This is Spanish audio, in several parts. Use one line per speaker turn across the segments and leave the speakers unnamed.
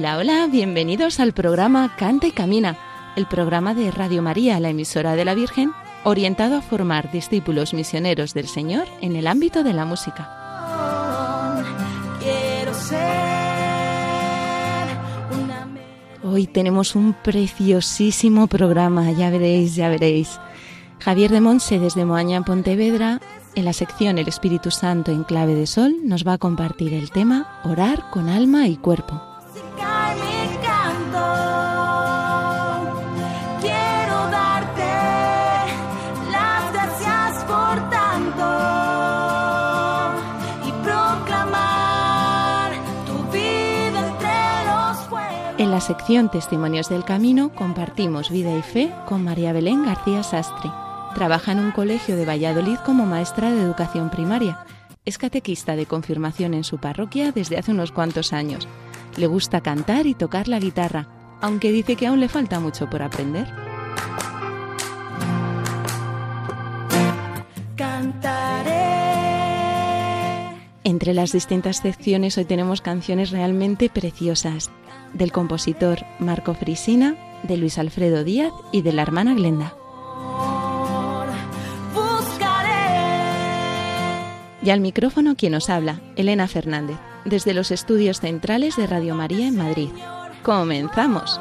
Hola, hola, bienvenidos al programa Canta y Camina, el programa de Radio María, la emisora de la Virgen, orientado a formar discípulos misioneros del Señor en el ámbito de la música. Hoy tenemos un preciosísimo programa, ya veréis, ya veréis. Javier de Monse desde Moaña, Pontevedra, en la sección El Espíritu Santo en clave de sol, nos va a compartir el tema Orar con alma y cuerpo. Sección Testimonios del Camino compartimos vida y fe con María Belén García Sastre. Trabaja en un colegio de Valladolid como maestra de educación primaria. Es catequista de confirmación en su parroquia desde hace unos cuantos años. Le gusta cantar y tocar la guitarra, aunque dice que aún le falta mucho por aprender. Entre las distintas secciones hoy tenemos canciones realmente preciosas del compositor Marco Frisina, de Luis Alfredo Díaz y de la hermana Glenda. Y al micrófono quien nos habla, Elena Fernández, desde los estudios centrales de Radio María en Madrid. Comenzamos.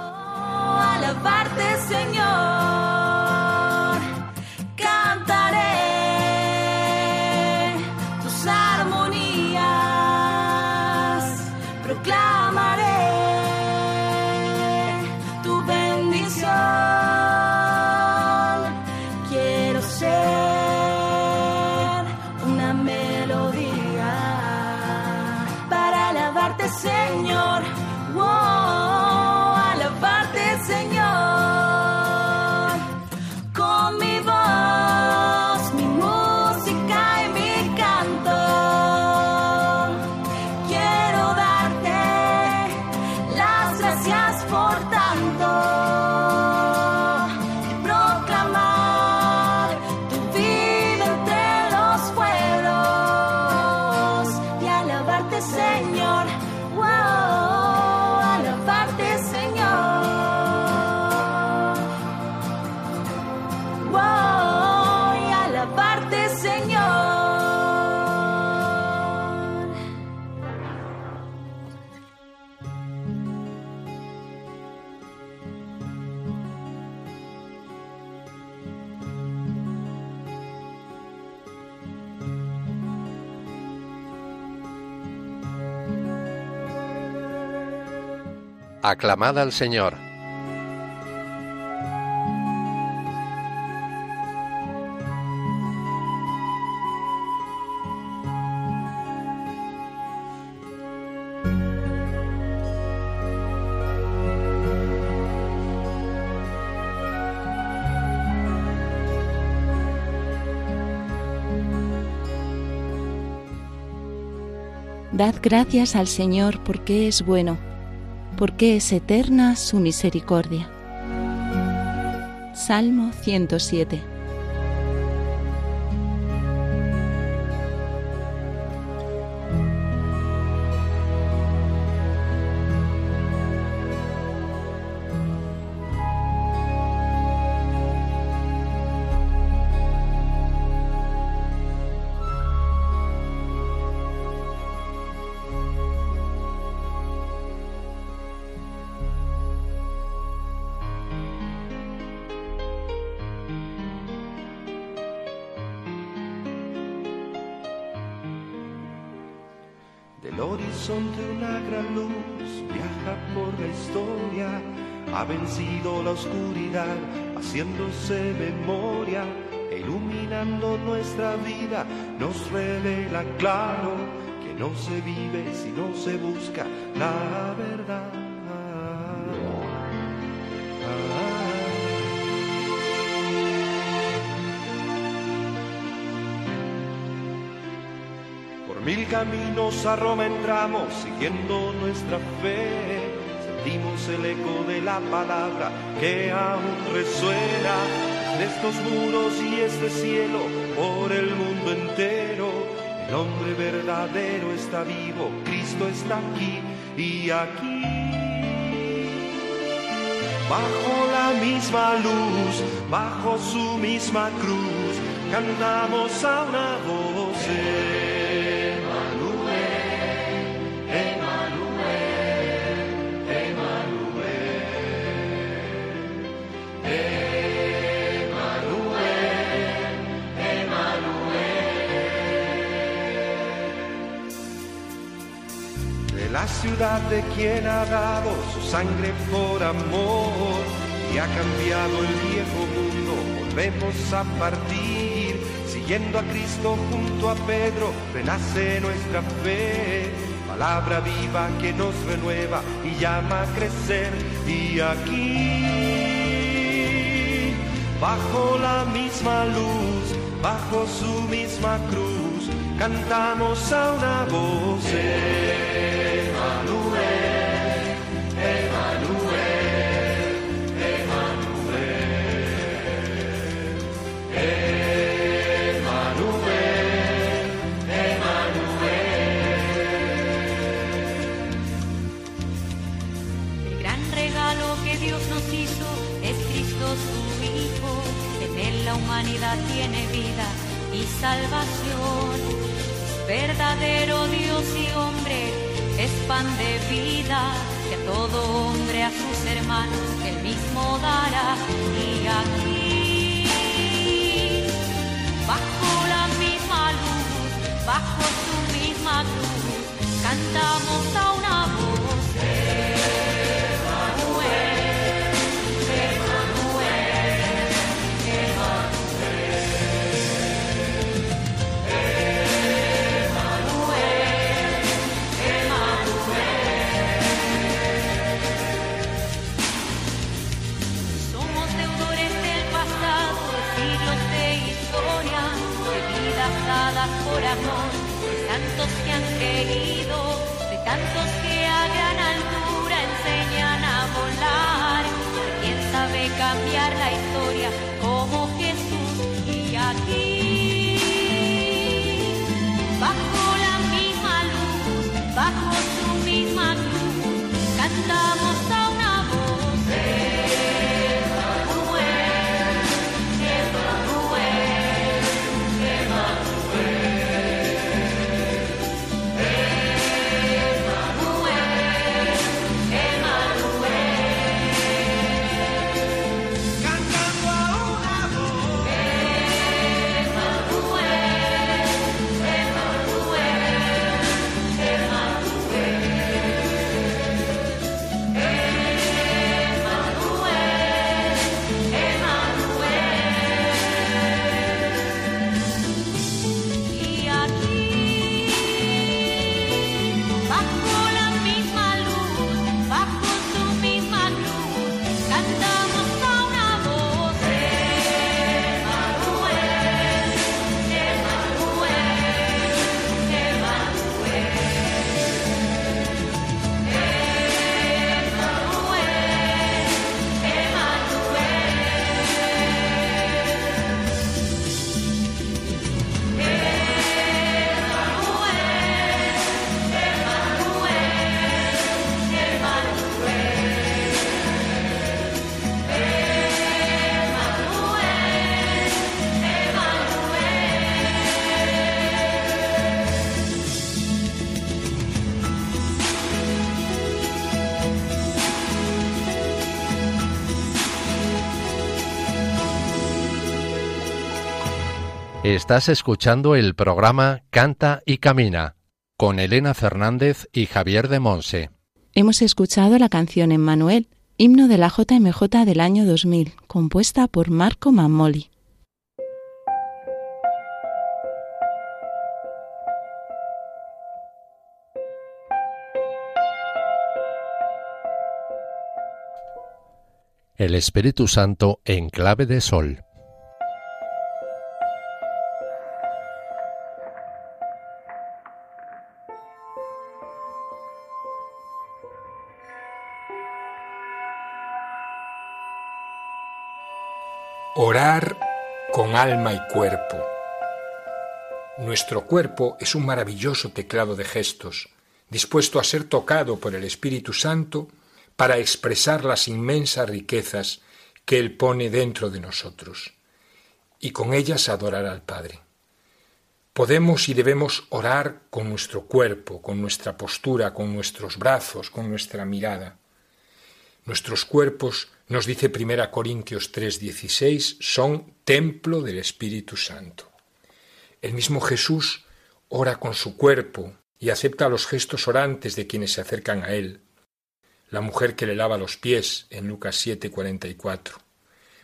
Aclamad al Señor.
Dad gracias al Señor porque es bueno porque es eterna su misericordia. Salmo 107
ha vencido la oscuridad, haciéndose memoria iluminando nuestra vida nos revela claro que no se vive si no se busca la verdad. Caminos a Roma entramos siguiendo nuestra fe. Sentimos el eco de la palabra que aún resuena de estos muros y este cielo por el mundo entero. El hombre verdadero está vivo, Cristo está aquí y aquí. Bajo la misma luz, bajo su misma cruz, cantamos a una voz. Ciudad de quien ha dado su sangre por amor y ha cambiado el viejo mundo. Volvemos a partir, siguiendo a Cristo junto a Pedro, renace nuestra fe. Palabra viva que nos renueva y llama a crecer. Y aquí, bajo la misma luz, bajo su misma cruz, cantamos a una voz.
Salvación. Verdadero Dios y hombre, es pan de vida. Que todo hombre, a sus hermanos, él mismo dará. Y aquí, bajo la misma luz, bajo su misma cruz, cantamos a una voz. Dadas por amor, de santos que han creído, de tantos que a gran altura enseñan a volar, de quien sabe cambiar la historia como Jesús y aquí.
Estás escuchando el programa Canta y Camina con Elena Fernández y Javier de Monse.
Hemos escuchado la canción Emmanuel, himno de la JMJ del año 2000, compuesta por Marco Mammoli.
El Espíritu Santo en clave de sol.
Orar con alma y cuerpo. Nuestro cuerpo es un maravilloso teclado de gestos, dispuesto a ser tocado por el Espíritu Santo para expresar las inmensas riquezas que Él pone dentro de nosotros, y con ellas adorar al Padre. Podemos y debemos orar con nuestro cuerpo, con nuestra postura, con nuestros brazos, con nuestra mirada. Nuestros cuerpos nos dice 1 Corintios 3:16, son templo del Espíritu Santo. El mismo Jesús ora con su cuerpo y acepta los gestos orantes de quienes se acercan a él. La mujer que le lava los pies en Lucas 7:44.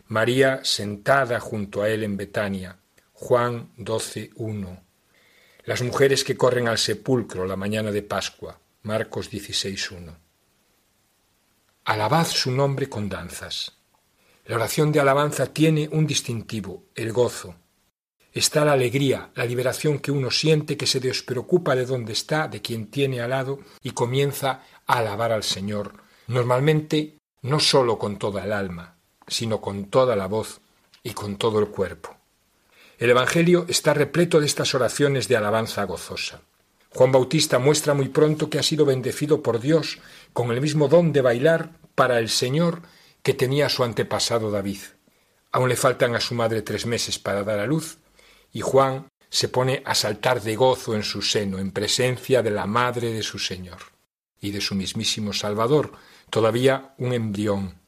María sentada junto a él en Betania. Juan 12:1. Las mujeres que corren al sepulcro la mañana de Pascua. Marcos 16:1. Alabad su nombre con danzas. La oración de alabanza tiene un distintivo, el gozo. Está la alegría, la liberación que uno siente que se despreocupa de dónde está, de quien tiene al lado, y comienza a alabar al Señor, normalmente no sólo con toda el alma, sino con toda la voz y con todo el cuerpo. El Evangelio está repleto de estas oraciones de alabanza gozosa. Juan Bautista muestra muy pronto que ha sido bendecido por Dios con el mismo don de bailar para el Señor que tenía su antepasado David. Aún le faltan a su madre tres meses para dar a luz, y Juan se pone a saltar de gozo en su seno, en presencia de la madre de su Señor y de su mismísimo Salvador, todavía un embrión.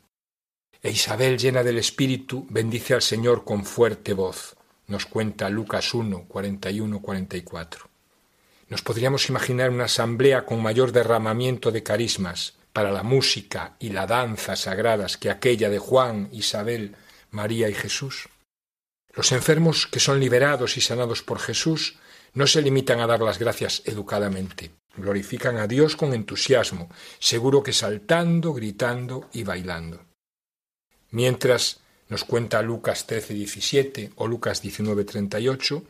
E Isabel, llena del Espíritu, bendice al Señor con fuerte voz, nos cuenta Lucas 1, 41, 44. Nos podríamos imaginar una asamblea con mayor derramamiento de carismas para la música y la danza sagradas que aquella de Juan, Isabel, María y Jesús. Los enfermos que son liberados y sanados por Jesús no se limitan a dar las gracias educadamente, glorifican a Dios con entusiasmo, seguro que saltando, gritando y bailando. Mientras, nos cuenta Lucas 13, 17 o Lucas 19, 38,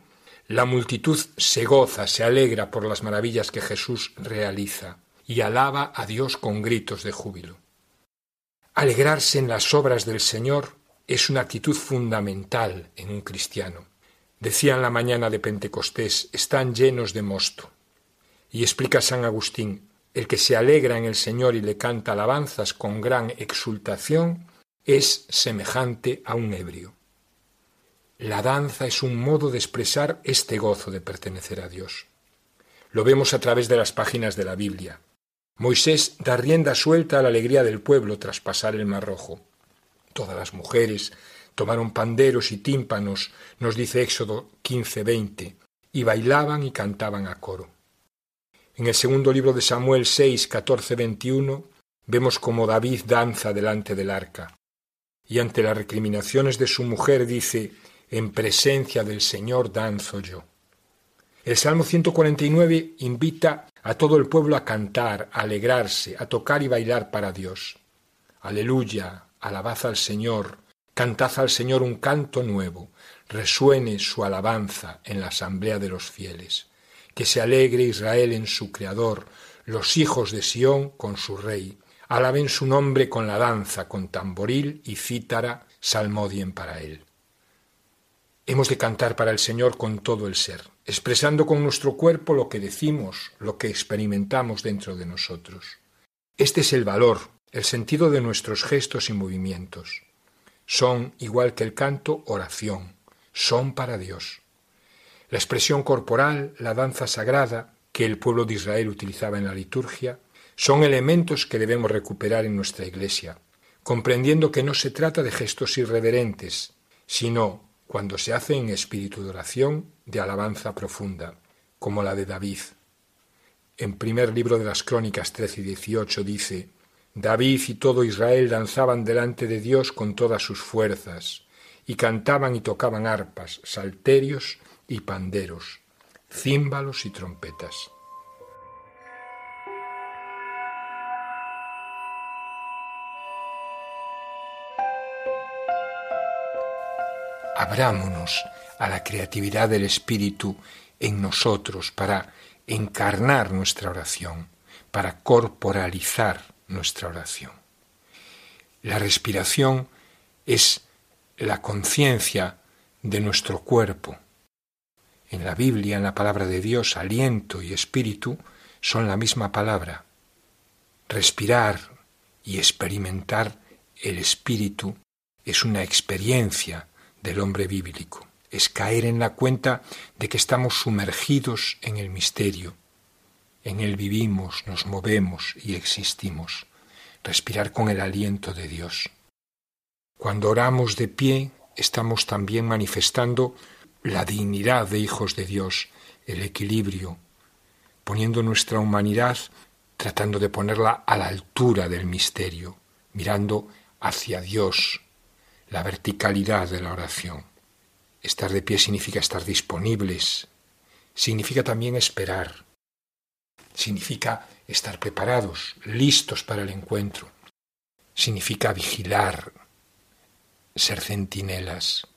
la multitud se goza, se alegra por las maravillas que Jesús realiza y alaba a Dios con gritos de júbilo. Alegrarse en las obras del Señor es una actitud fundamental en un cristiano. Decía en la mañana de Pentecostés, están llenos de mosto. Y explica San Agustín, el que se alegra en el Señor y le canta alabanzas con gran exultación es semejante a un ebrio. La danza es un modo de expresar este gozo de pertenecer a Dios. Lo vemos a través de las páginas de la Biblia. Moisés da rienda suelta a la alegría del pueblo tras pasar el Mar Rojo. Todas las mujeres tomaron panderos y tímpanos, nos dice Éxodo 15:20, y bailaban y cantaban a coro. En el segundo libro de Samuel 6, 14, 21, vemos cómo David danza delante del arca. Y ante las recriminaciones de su mujer dice, en presencia del Señor danzo yo. El Salmo 149 invita a todo el pueblo a cantar, a alegrarse, a tocar y bailar para Dios. Aleluya, alabad al Señor, cantad al Señor un canto nuevo, resuene su alabanza en la asamblea de los fieles. Que se alegre Israel en su Creador, los hijos de Sión con su Rey. Alaben su nombre con la danza, con tamboril y cítara, salmodien para él. Hemos de cantar para el Señor con todo el ser, expresando con nuestro cuerpo lo que decimos, lo que experimentamos dentro de nosotros. Este es el valor, el sentido de nuestros gestos y movimientos. Son, igual que el canto, oración, son para Dios. La expresión corporal, la danza sagrada que el pueblo de Israel utilizaba en la liturgia, son elementos que debemos recuperar en nuestra Iglesia, comprendiendo que no se trata de gestos irreverentes, sino cuando se hace en espíritu de oración, de alabanza profunda, como la de David. En primer libro de las Crónicas 13 y 18 dice, David y todo Israel danzaban delante de Dios con todas sus fuerzas, y cantaban y tocaban arpas, salterios y panderos, címbalos y trompetas. Abrámonos a la creatividad del Espíritu en nosotros para encarnar nuestra oración, para corporalizar nuestra oración. La respiración es la conciencia de nuestro cuerpo. En la Biblia, en la palabra de Dios, aliento y espíritu son la misma palabra. Respirar y experimentar el espíritu es una experiencia del hombre bíblico. Es caer en la cuenta de que estamos sumergidos en el misterio. En él vivimos, nos movemos y existimos. Respirar con el aliento de Dios. Cuando oramos de pie, estamos también manifestando la dignidad de hijos de Dios, el equilibrio, poniendo nuestra humanidad, tratando de ponerla a la altura del misterio, mirando hacia Dios, la verticalidad de la oración. Estar de pie significa estar disponibles, significa también esperar, significa estar preparados, listos para el encuentro, significa vigilar, ser centinelas.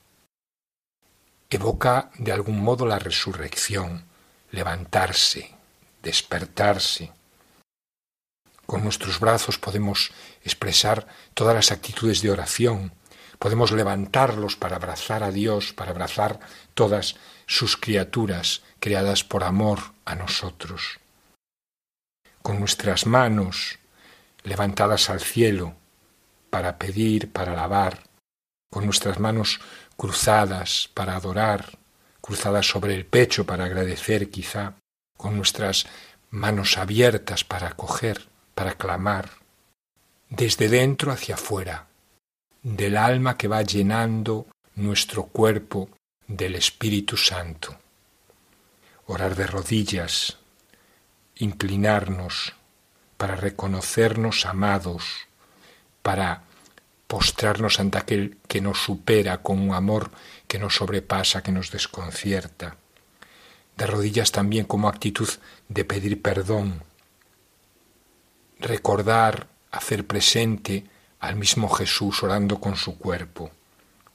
Evoca de algún modo la resurrección, levantarse, despertarse. Con nuestros brazos podemos expresar todas las actitudes de oración, podemos levantarlos para abrazar a Dios, para abrazar todas sus criaturas creadas por amor a nosotros. Con nuestras manos levantadas al cielo para pedir, para alabar, con nuestras manos cruzadas para adorar, cruzadas sobre el pecho para agradecer quizá, con nuestras manos abiertas para acoger, para clamar, desde dentro hacia afuera, del alma que va llenando nuestro cuerpo del Espíritu Santo. Orar de rodillas, inclinarnos para reconocernos amados, para postrarnos ante aquel que nos supera con un amor que nos sobrepasa, que nos desconcierta. De rodillas también como actitud de pedir perdón. Recordar, hacer presente al mismo Jesús orando con su cuerpo,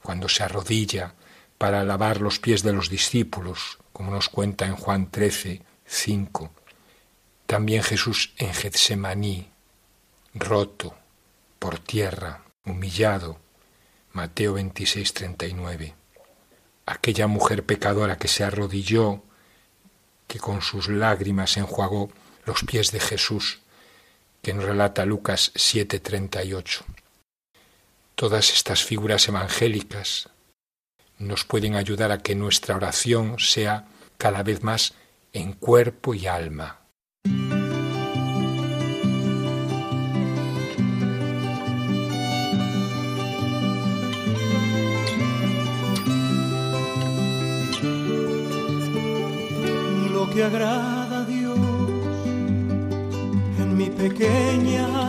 cuando se arrodilla para lavar los pies de los discípulos, como nos cuenta en Juan 13, 5. También Jesús en Getsemaní, roto por tierra, humillado. Mateo 26, 39. Aquella mujer pecadora que se arrodilló, que con sus lágrimas enjuagó los pies de Jesús, que nos relata Lucas 7, 38. Todas estas figuras evangélicas nos pueden ayudar a que nuestra oración sea cada vez más en cuerpo y alma.
que agrada a Dios en mi pequeña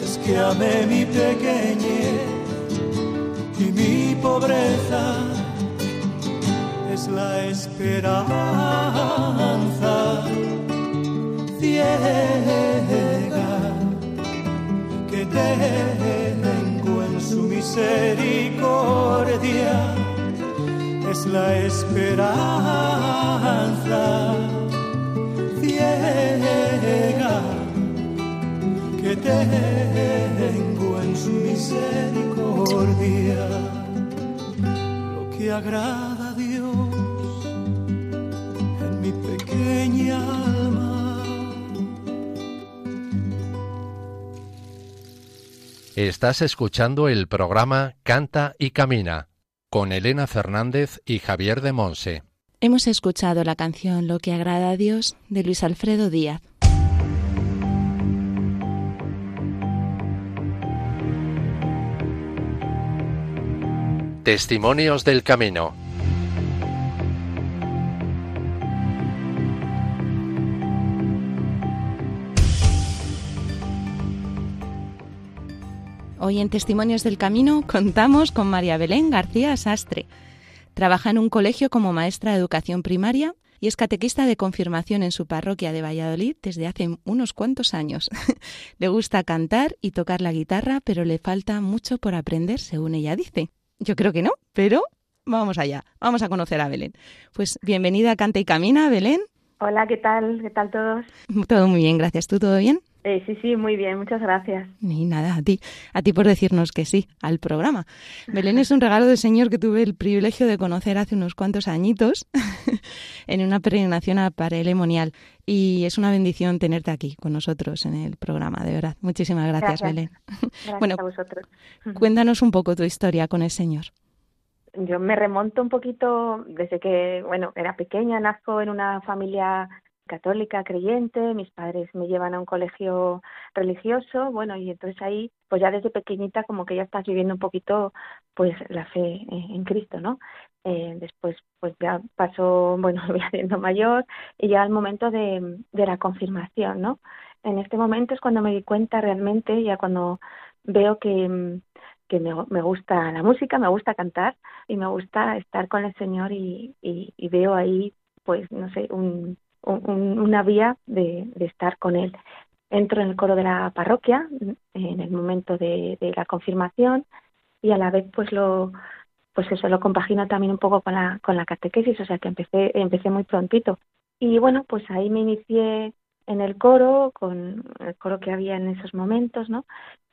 es que amé mi pequeñez y mi pobreza. Es la esperanza ciega que tengo en su misericordia. Es la esperanza ciega que tengo en su misericordia, lo que agrada a Dios en mi pequeña alma.
Estás escuchando el programa Canta y Camina con Elena Fernández y Javier de Monse.
Hemos escuchado la canción Lo que agrada a Dios de Luis Alfredo Díaz.
Testimonios del Camino.
Hoy en Testimonios del Camino contamos con María Belén García Sastre. Trabaja en un colegio como maestra de educación primaria y es catequista de confirmación en su parroquia de Valladolid desde hace unos cuantos años. le gusta cantar y tocar la guitarra, pero le falta mucho por aprender, según ella dice. Yo creo que no, pero vamos allá, vamos a conocer a Belén. Pues bienvenida a Canta y Camina, Belén.
Hola, ¿qué tal? ¿Qué tal todos?
Todo muy bien, gracias. ¿Tú todo bien?
Eh, sí, sí, muy bien, muchas gracias.
Ni nada, a ti, a ti por decirnos que sí al programa. Belén es un regalo del Señor que tuve el privilegio de conocer hace unos cuantos añitos en una peregrinación a Parelemonial y es una bendición tenerte aquí con nosotros en el programa, de verdad. Muchísimas gracias,
Gracias.
Belén.
Gracias
Bueno,
a vosotros.
Cuéntanos un poco tu historia con el Señor.
Yo me remonto un poquito desde que, bueno, era pequeña, nazco en una familia católica, creyente, mis padres me llevan a un colegio religioso, bueno, y entonces ahí, pues ya desde pequeñita como que ya estás viviendo un poquito, pues la fe en Cristo, ¿no? Eh, después, pues ya pasó, bueno, voy haciendo mayor y ya el momento de, de la confirmación, ¿no? En este momento es cuando me di cuenta realmente, ya cuando veo que, que me, me gusta la música, me gusta cantar y me gusta estar con el Señor y, y, y veo ahí, pues, no sé, un, un- una vía de, estar con Él. Entro en el coro de la parroquia en el momento de, de la confirmación y a la vez, pues, lo pues eso lo compagino también un poco con la, con la catequesis, o sea que empecé, empecé muy prontito. Y bueno, pues ahí me inicié en el coro, con el coro que había en esos momentos, ¿no?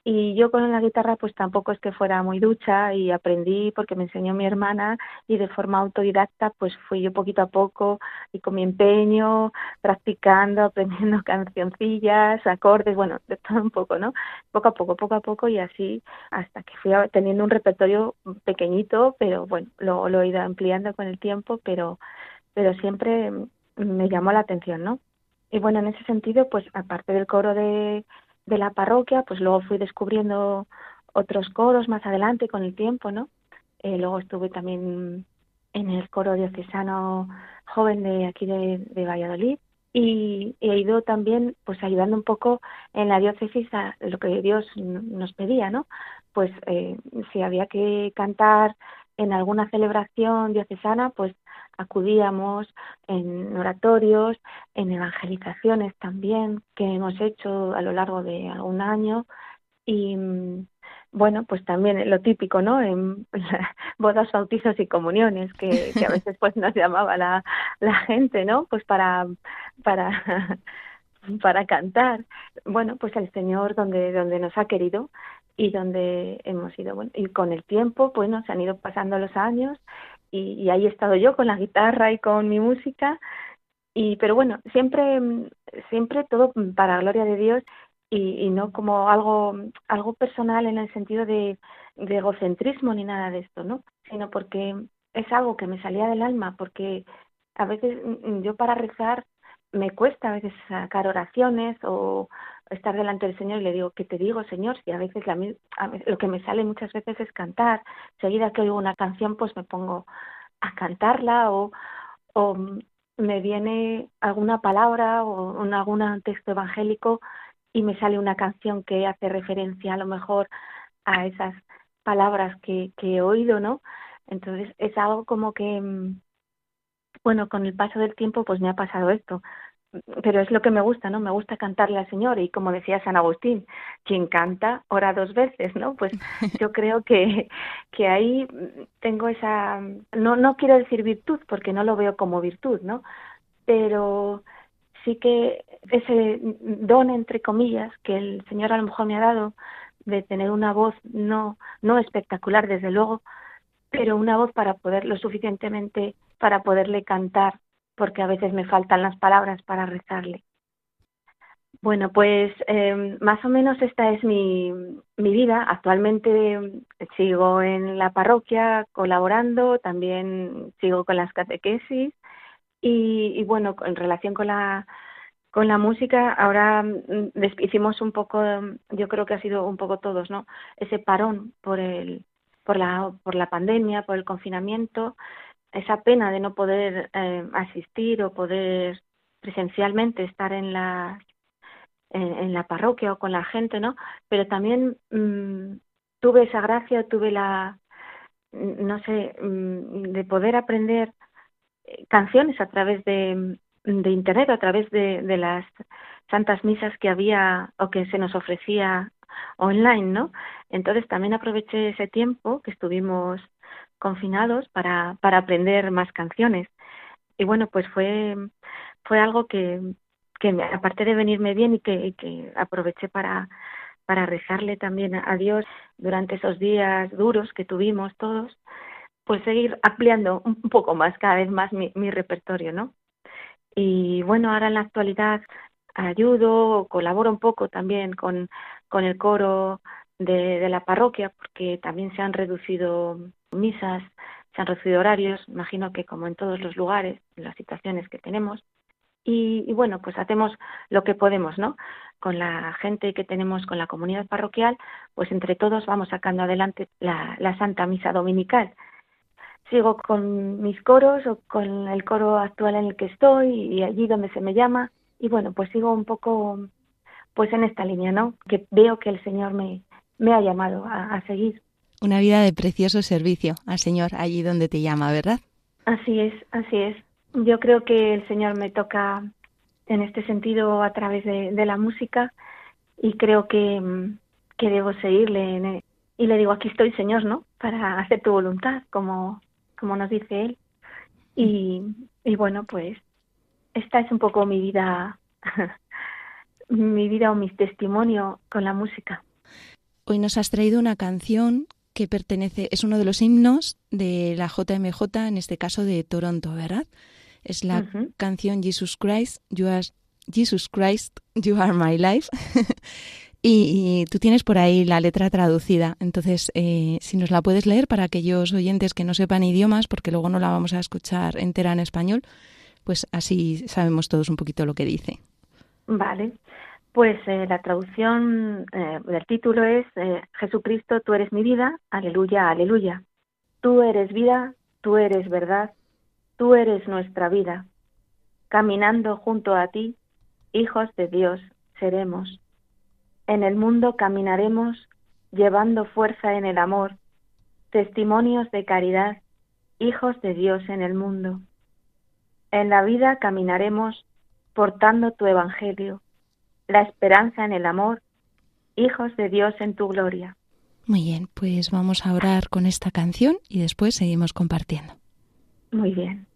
Y yo con la guitarra pues tampoco es que fuera muy ducha y aprendí porque me enseñó mi hermana y de forma autodidacta pues fui yo poquito a poco y con mi empeño practicando, aprendiendo cancioncillas, acordes, bueno, de todo un poco, ¿no? Poco a poco, poco a poco y así hasta que fui teniendo un repertorio pequeñito, pero bueno, lo, lo he ido ampliando con el tiempo, pero, pero siempre me llamó la atención, ¿no? Y bueno, en ese sentido, pues aparte del coro de, de la parroquia, pues luego fui descubriendo otros coros más adelante con el tiempo, ¿no? Eh, luego estuve también en el coro diocesano joven de aquí de, de Valladolid y he ido también pues ayudando un poco en la diócesis a lo que Dios nos pedía, ¿no? Pues eh, si había que cantar en alguna celebración diocesana, pues acudíamos en oratorios, en evangelizaciones también que hemos hecho a lo largo de algún año y mm, bueno, pues también lo típico, ¿no? En bodas, bautizos y comuniones que, a veces pues nos llamaba la, la gente, ¿no? Pues para para para cantar. Bueno, pues el Señor donde donde nos ha querido y donde hemos ido bueno y con el tiempo bueno se han ido pasando los años y, ahí he estado yo con la guitarra y con mi música. Y pero bueno siempre mm, siempre todo para gloria de Dios y, y no como algo algo personal en el sentido de, de egocentrismo ni nada de esto no sino porque es algo que me salía del alma porque a veces mm, yo para rezar me cuesta a veces sacar oraciones o estar delante del Señor y le digo, ¿qué te digo, Señor? Si a veces la, a lo que me sale muchas veces es cantar. Seguida que oigo una canción, pues me pongo a cantarla o, o me viene alguna palabra o algún texto evangélico y me sale una canción que hace referencia a lo mejor a esas palabras que, que he oído, ¿no? Entonces es algo como que, mm, bueno, con el paso del tiempo pues me ha pasado esto pero es lo que me gusta, ¿no? Me gusta cantarle al Señor y como decía San Agustín, quien canta ora dos veces, ¿no? Pues yo creo que, que ahí tengo esa, no, no quiero decir virtud porque no lo veo como virtud, ¿no? Pero sí que ese don, entre comillas, que el Señor a lo mejor me ha dado de tener una voz no, no espectacular, desde luego, pero una voz para poder lo suficientemente para poderle cantar porque a veces me faltan las palabras para rezarle. Bueno, pues eh, más o menos esta es mi, mi vida. Actualmente sigo en la parroquia colaborando, también sigo con las catequesis y, y bueno, en relación con la con la música ahora mm, hicimos un poco, yo creo que ha sido un poco todos, ¿no? Ese parón por el por la por la pandemia, por el confinamiento esa pena de no poder eh, asistir o poder presencialmente estar en la en, la parroquia o con la gente, ¿no? Pero también mm, tuve esa gracia, tuve la mm, no sé, mm, de poder aprender eh, canciones a través de, de internet, a través de, de las santas misas que había o que se nos ofrecía online, ¿no? Entonces también aproveché ese tiempo que estuvimos confinados para, para aprender más canciones. Y bueno, pues fue, fue algo que, que aparte de venirme bien y que, que aproveché para, para rezarle también a Dios durante esos días duros que tuvimos todos, pues seguir ampliando un poco más, cada vez más mi, mi repertorio, ¿no? Y bueno, ahora en la actualidad ayudo, colaboro un poco también con, con el coro de, de la parroquia, porque también se han reducido misas, se han reducido horarios, imagino que como en todos los lugares, en las situaciones que tenemos. Y, bueno, pues hacemos lo que podemos, ¿no? Con la gente que tenemos, con la comunidad parroquial, pues entre todos vamos sacando adelante la, Santa Misa Dominical. Sigo con mis coros o con el coro actual en el que estoy y allí donde se me llama. Y bueno, pues sigo un poco pues en esta línea, ¿no? Que veo que el Señor me ha llamado a seguir.
Una vida de precioso servicio al Señor allí donde te llama, ¿verdad?
Así es, así es. Yo creo que el Señor me toca en este sentido a través de, la música y creo que, que debo seguirle. y le digo, aquí estoy, Señor, ¿no? Para hacer tu voluntad, como, como nos dice Él. Y, y bueno, pues esta es un poco mi vida, mi vida o mi testimonio con la música.
Hoy nos has traído una canción que pertenece, es uno de los himnos de la JMJ, en este caso de Toronto, ¿verdad? Es la canción Jesus Christ, you are, Jesus Christ, You Are My Life. y, tú tienes por ahí la letra traducida. Entonces, eh, si nos la puedes leer para aquellos oyentes que no sepan idiomas, porque luego no la vamos a escuchar entera en español, pues así sabemos todos un poquito lo que dice.
Vale. Pues eh, la traducción eh, del título es eh, Jesucristo, tú eres mi vida, aleluya, aleluya. Tú eres vida, tú eres verdad, tú eres nuestra vida. Caminando junto a ti, hijos de Dios seremos. En el mundo caminaremos llevando fuerza en el amor, testimonios de caridad, hijos de Dios en el mundo. En la vida caminaremos portando tu evangelio la esperanza en el amor, hijos de Dios en tu gloria.
Muy bien, pues vamos a orar con esta canción y después seguimos compartiendo.
Muy bien.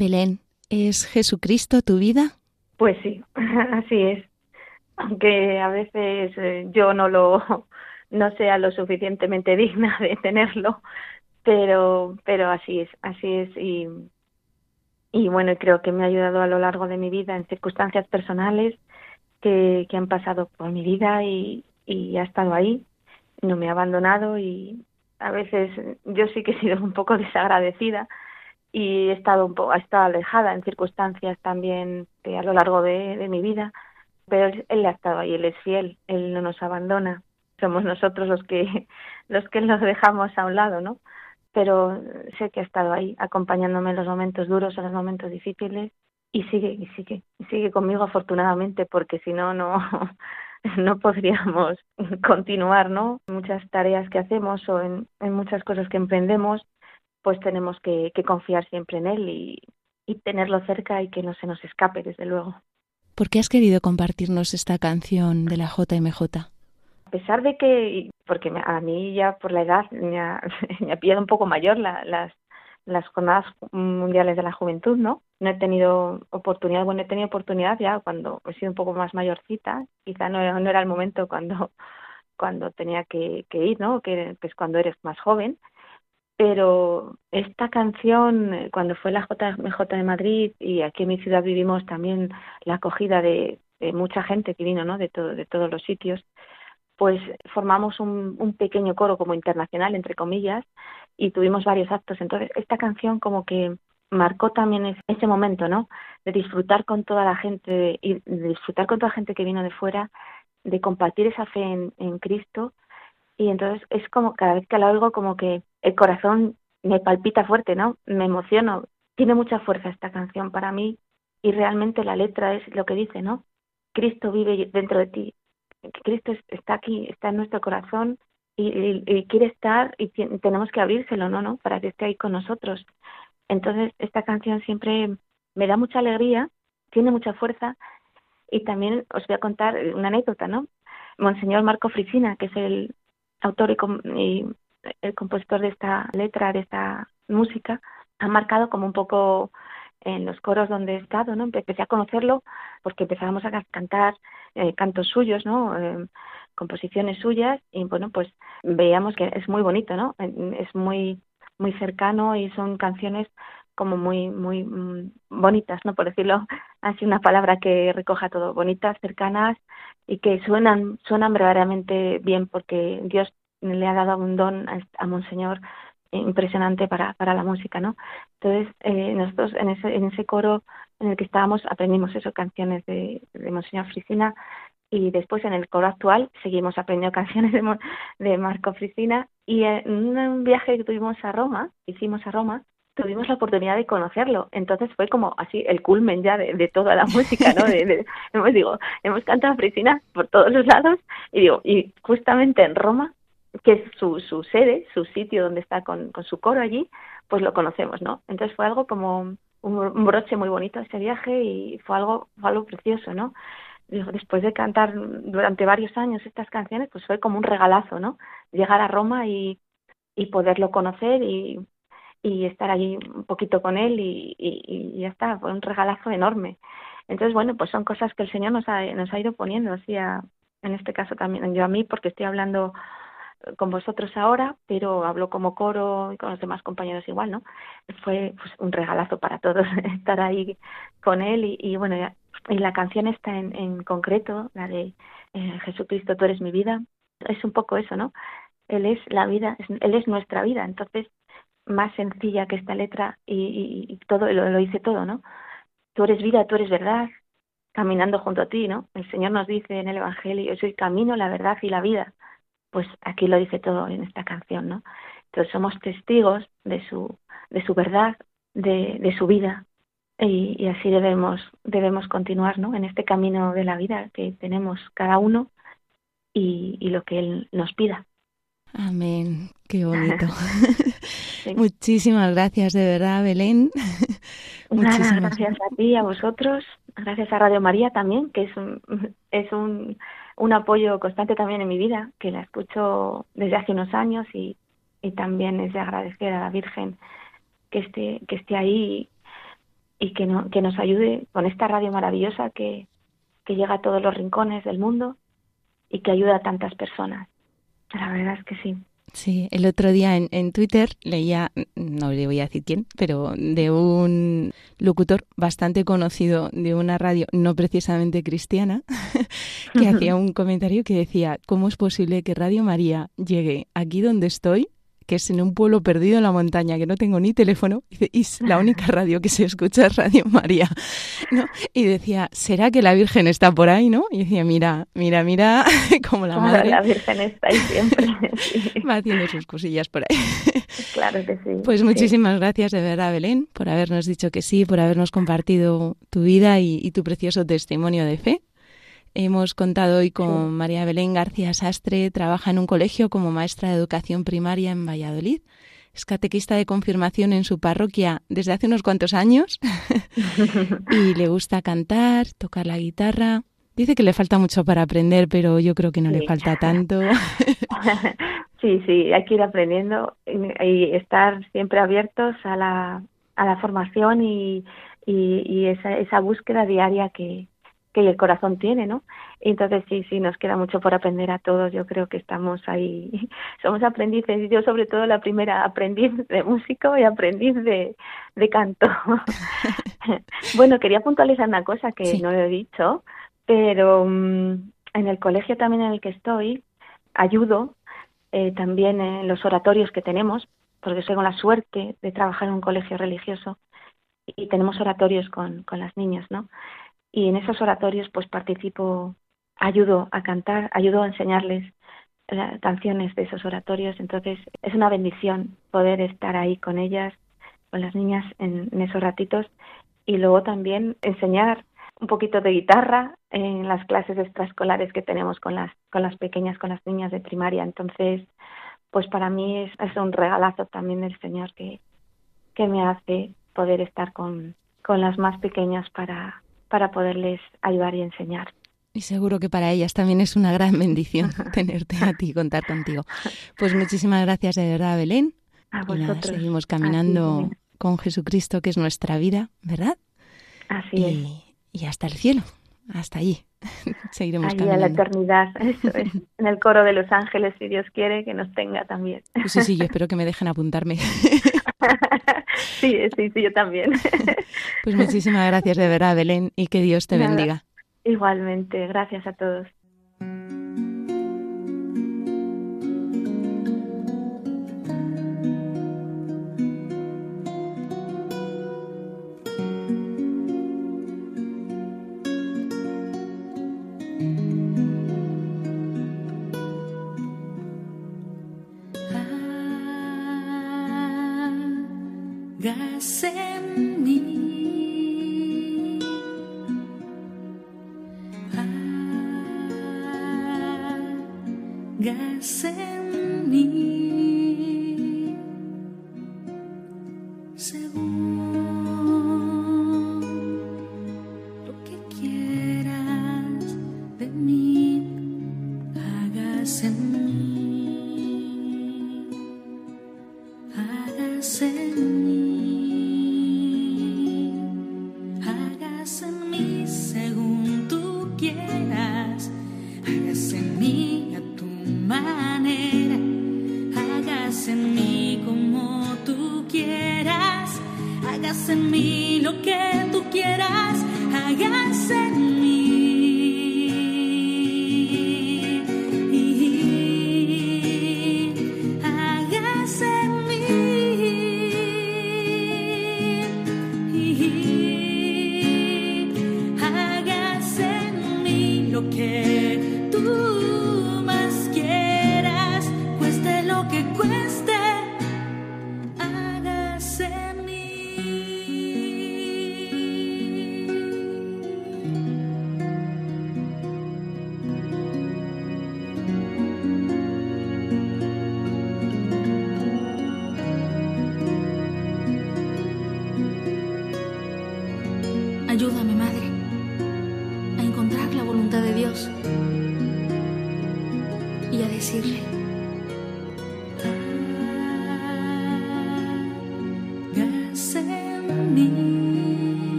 Belén, ¿es Jesucristo tu vida?
Pues sí, así es. Aunque a veces eh, yo no lo no sea lo suficientemente digna de tenerlo, pero pero así es, así es y y bueno, creo que me ha ayudado a lo largo de mi vida en circunstancias personales que, han pasado por mi vida y, y ha estado ahí, no me ha abandonado y a veces yo sí que he sido un poco desagradecida y he estado un poco, he estado alejada en circunstancias también a lo largo de, mi vida, pero él, él, ha estado ahí, él es fiel, él no nos abandona, somos nosotros los que los que nos dejamos a un lado, ¿no? Pero sé que ha estado ahí, acompañándome en los momentos duros, en los momentos difíciles, y sigue, y sigue, y sigue conmigo afortunadamente, porque si no, no, no podríamos continuar, ¿no? Muchas tareas que hacemos o en, en muchas cosas que emprendemos, pues tenemos que, que confiar siempre en él y, y tenerlo cerca y que no se nos escape, desde luego.
¿Por qué has querido compartirnos esta canción de la JMJ?
A pesar de que, porque a mí ya por la edad me ha, me ha pillado un poco mayor la, las, las jornadas mundiales de la juventud, ¿no? No he tenido oportunidad, bueno, he tenido oportunidad ya cuando he sido un poco más mayorcita, quizá no, era, no era el momento cuando cuando tenía que, que ir, ¿no? Que, que es cuando eres más joven, pero esta canción, cuando fue la JMJ de Madrid y aquí en mi ciudad vivimos también la acogida de, mucha gente que vino, ¿no? De, todo, de todos los sitios, pues formamos un, un, pequeño coro como internacional, entre comillas, y tuvimos varios actos. Entonces, esta canción como que marcó también ese momento, ¿no? De disfrutar con toda la gente, y de disfrutar con toda la gente que vino de fuera, de compartir esa fe en, en Cristo y entonces es como cada vez que la oigo como que el corazón me palpita fuerte, ¿no? Me emociono. Tiene mucha fuerza esta canción para mí y realmente la letra es lo que dice, ¿no? Cristo vive dentro de ti. Cristo está aquí, está en nuestro corazón y, quiere estar y tenemos que abrírselo, ¿no? ¿no? Para que esté ahí con nosotros. Entonces, esta canción siempre me da mucha alegría, tiene mucha fuerza y también os voy a contar una anécdota, ¿no? Monseñor Marco Frisina, que es el autor y, y, el compositor de esta letra, de esta música, ha marcado como un poco en los coros donde he estado, ¿no? Empecé a conocerlo porque empezábamos a cantar eh, cantos suyos, ¿no? Eh, composiciones suyas y bueno, pues veíamos que es muy bonito, ¿no? Es muy muy cercano y son canciones como muy muy mm, bonitas, ¿no? Por decirlo así una palabra que recoja todo, bonitas, cercanas y que suenan suenan verdaderamente bien porque Dios le ha dado un don a, a Monseñor impresionante para, para la música, ¿no? Entonces, eh, nosotros en ese, en ese coro en el que estábamos aprendimos eso, canciones de, de Monseñor Frisina y después en el coro actual seguimos aprendiendo canciones de, de Marco Frisina y en un viaje que tuvimos a Roma, hicimos a Roma, tuvimos la oportunidad de conocerlo. Entonces fue como así el culmen ya de, de toda la música, ¿no? De, de, hemos, digo, hemos cantado Frisina por todos los lados y digo, y justamente en Roma que es su, su sede, su sitio donde está con, con su coro allí, pues lo conocemos, ¿no? Entonces fue algo como un, broche muy bonito ese viaje y fue algo, fue algo precioso, ¿no? Después de cantar durante varios años estas canciones, pues fue como un regalazo, ¿no? Llegar a Roma y, y poderlo conocer y, y estar allí un poquito con él y, y, y ya está, fue un regalazo enorme. Entonces, bueno, pues son cosas que el Señor nos ha, nos ha ido poniendo, así a, en este caso también yo a mí, porque estoy hablando con vosotros ahora, pero hablo como coro y con los demás compañeros igual, ¿no? Fue pues, un regalazo para todos estar ahí con él y, bueno, y la canción está en, en concreto, la de eh, Jesucristo, tú eres mi vida, es un poco eso, ¿no? Él es la vida, es, Él es nuestra vida, entonces más sencilla que esta letra y, y, todo lo, lo dice todo, ¿no? Tú eres vida, tú eres verdad, caminando junto a ti, ¿no? El Señor nos dice en el Evangelio, yo soy camino, la verdad y la vida pues aquí lo dice todo en esta canción, ¿no? Entonces somos testigos de su, de su verdad, de, de su vida, y, y, así debemos, debemos continuar, ¿no? En este camino de la vida que tenemos cada uno y, y lo que Él nos pida.
Amén, qué bonito. sí. Muchísimas gracias, de verdad, Belén.
Muchísimas gracias a ti, a vosotros, gracias a Radio María también, que es un, es un un apoyo constante también en mi vida, que la escucho desde hace unos años y, y también es de agradecer a la Virgen que esté, que esté ahí y que, no, que nos ayude con esta radio maravillosa que, que llega a todos los rincones del mundo y que ayuda a tantas personas. La verdad es que sí.
Sí, el otro día en, en, Twitter leía, no le voy a decir quién, pero de un locutor bastante conocido de una radio no precisamente cristiana, que hacía un comentario que decía, ¿cómo es posible que Radio María llegue aquí donde estoy que es en un pueblo perdido en la montaña, que no tengo ni teléfono, y la única radio que se escucha es Radio María. ¿no? Y decía, ¿será que la Virgen está por ahí? ¿no? Y decía, mira, mira, mira, como la madre.
La Virgen está ahí siempre.
Va haciendo sus cosillas por ahí.
Claro que sí.
Pues muchísimas sí. gracias de verdad, Belén, por habernos dicho que sí, por habernos compartido tu vida y, y tu precioso testimonio de fe. Hemos contado hoy con sí. María Belén García Sastre, trabaja en un colegio como maestra de educación primaria en Valladolid. Es catequista de confirmación en su parroquia desde hace unos cuantos años y le gusta cantar, tocar la guitarra. Dice que le falta mucho para aprender, pero yo creo que no sí. le falta tanto.
sí, sí, hay que ir aprendiendo y estar siempre abiertos a la, a la formación y, y, y esa, esa búsqueda diaria que, que el corazón tiene, ¿no? Entonces sí, sí, nos queda mucho por aprender a todos. Yo creo que estamos ahí, somos aprendices. Yo sobre todo la primera aprendiz de músico y aprendiz de, de canto. bueno, quería puntualizar una cosa que sí. no lo he dicho, pero um, en el colegio también en el que estoy ayudo eh, también en los oratorios que tenemos, porque tengo la suerte de trabajar en un colegio religioso y tenemos oratorios con, con las niñas, ¿no? Y en esos oratorios pues participo, ayudo a cantar, ayudo a enseñarles eh, canciones de esos oratorios, entonces es una bendición poder estar ahí con ellas, con las niñas en, esos ratitos. Y luego también enseñar un poquito de guitarra en las clases extraescolares que tenemos con las con las pequeñas, con las niñas de primaria, entonces pues para mí es, es un regalazo también del Señor que, que me hace poder estar con, con las más pequeñas para, para poderles ayudar y enseñar.
Y seguro que para ellas también es una gran bendición tenerte a ti contar contigo. Pues muchísimas gracias de verdad, Belén.
A vosotros.
Nada, seguimos caminando con Jesucristo, que es nuestra vida, ¿verdad?
Así
y,
es.
Y hasta el cielo, hasta allí. Seguiremos
Allí a la eternidad, eso es. En el coro de los ángeles, si Dios quiere, que nos tenga también.
Pues sí, sí, yo espero que me dejen apuntarme.
sí, sí, sí, yo también.
Pues muchísimas gracias de verdad, Belén, y que Dios te
Nada.
bendiga.
Igualmente, gracias a todos.
Que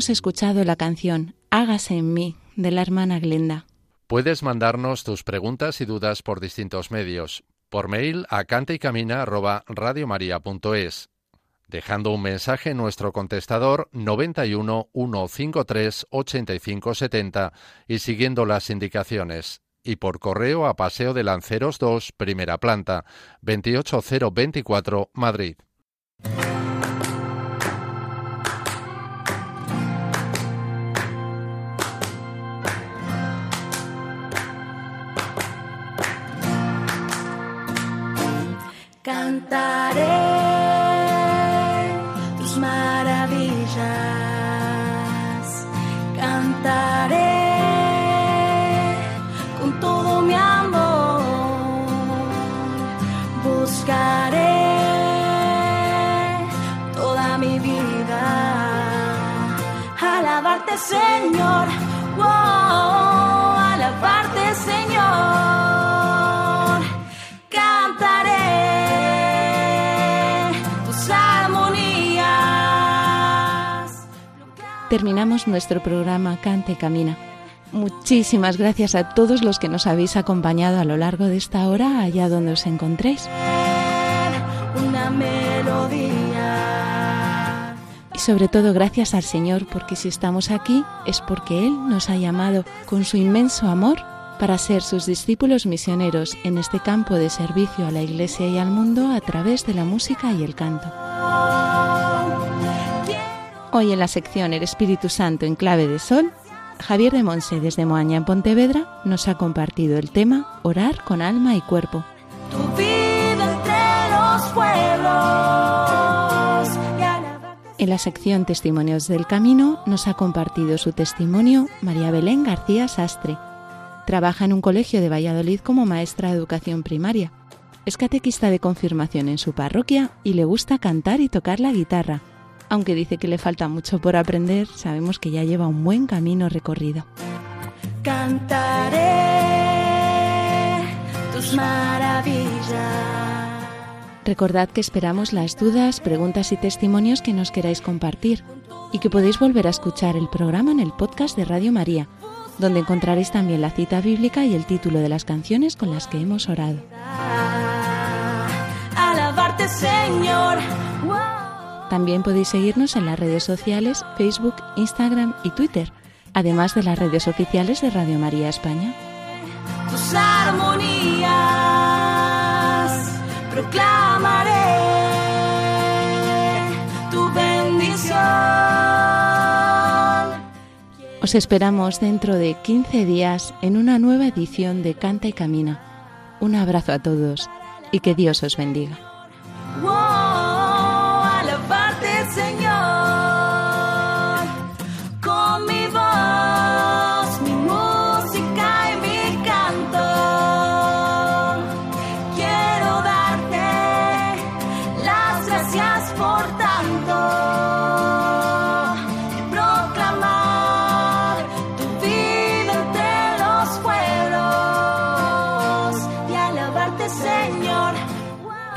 Hemos escuchado la canción Hágase en mí de la hermana Glenda.
Puedes mandarnos tus preguntas y dudas por distintos medios. Por mail a cantaycamina@radiomaria.es, dejando un mensaje en nuestro contestador 91 153 85 70 y siguiendo las indicaciones. Y por correo a Paseo de Lanceros 2, primera planta, 28024, Madrid.
Cantaré
Terminamos nuestro programa Cante y Camina. Muchísimas gracias a todos los que nos habéis acompañado a lo largo de esta hora allá donde os encontréis.
Una melodía.
Y sobre todo gracias al Señor porque si estamos aquí es porque Él nos ha llamado con su inmenso amor para ser sus discípulos misioneros en este campo de servicio a la Iglesia y al mundo a través de la música y el canto. Hoy en la sección El Espíritu Santo en clave de sol, Javier de Monse desde Moaña en Pontevedra nos ha compartido el tema Orar con alma y cuerpo.
Tu vida entre los pueblos. y alabarte
En la sección Testimonios del Camino nos ha compartido su testimonio María Belén García Sastre. Trabaja en un colegio de Valladolid como maestra de educación primaria. Es catequista de confirmación en su parroquia y le gusta cantar y tocar la guitarra. Aunque dice que le falta mucho por aprender, sabemos que ya lleva un buen camino recorrido.
Cantaré tus maravillas.
Recordad que esperamos las dudas, preguntas y testimonios que nos queráis compartir y que podéis volver a escuchar el programa en el podcast de Radio María, donde encontraréis también la cita bíblica y el título de las canciones con las que hemos orado.
Alabarte, Señor.
También podéis seguirnos en las redes sociales Facebook, Instagram y Twitter, además de las redes oficiales de Radio María España.
tus armonías proclamaré tu bendición.
Os esperamos dentro de 15 días en una nueva edición de Canta y Camina. Un abrazo a todos y que Dios os bendiga.